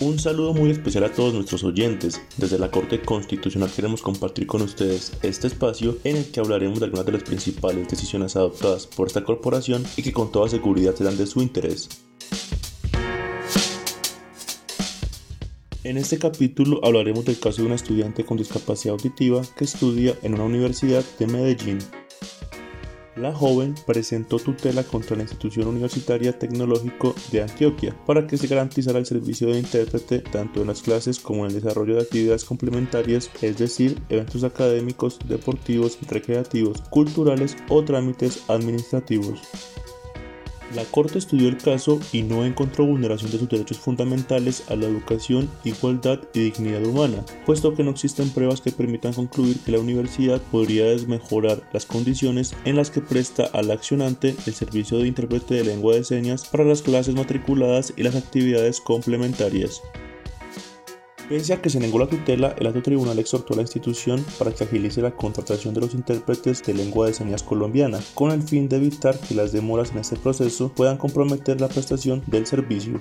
Un saludo muy especial a todos nuestros oyentes. Desde la Corte Constitucional queremos compartir con ustedes este espacio en el que hablaremos de algunas de las principales decisiones adoptadas por esta corporación y que con toda seguridad serán de su interés. En este capítulo hablaremos del caso de una estudiante con discapacidad auditiva que estudia en una universidad de Medellín. La joven presentó tutela contra la institución universitaria tecnológico de Antioquia para que se garantizara el servicio de intérprete tanto en las clases como en el desarrollo de actividades complementarias, es decir, eventos académicos, deportivos, recreativos, culturales o trámites administrativos. La Corte estudió el caso y no encontró vulneración de sus derechos fundamentales a la educación, igualdad y dignidad humana, puesto que no existen pruebas que permitan concluir que la universidad podría desmejorar las condiciones en las que presta al accionante el servicio de intérprete de lengua de señas para las clases matriculadas y las actividades complementarias. Pese a que se negó la tutela, el alto tribunal exhortó a la institución para que agilice la contratación de los intérpretes de lengua de señas colombiana, con el fin de evitar que las demoras en este proceso puedan comprometer la prestación del servicio.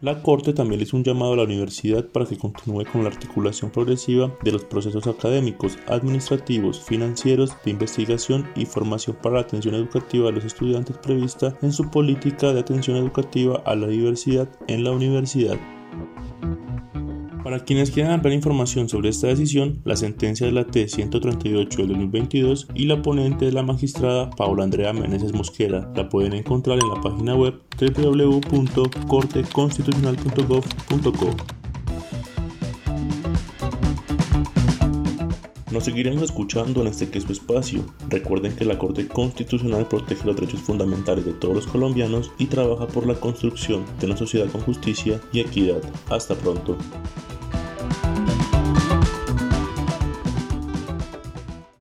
La Corte también hizo un llamado a la universidad para que continúe con la articulación progresiva de los procesos académicos, administrativos, financieros, de investigación y formación para la atención educativa de los estudiantes prevista en su política de atención educativa a la diversidad en la universidad. Para quienes quieran ampliar información sobre esta decisión, la sentencia de la T-138 del 2022 y la ponente de la magistrada Paula Andrea Meneses Mosquera la pueden encontrar en la página web www.corteconstitucional.gov.co. Nos seguiremos escuchando en este queso espacio. Recuerden que la Corte Constitucional protege los derechos fundamentales de todos los colombianos y trabaja por la construcción de una sociedad con justicia y equidad. Hasta pronto.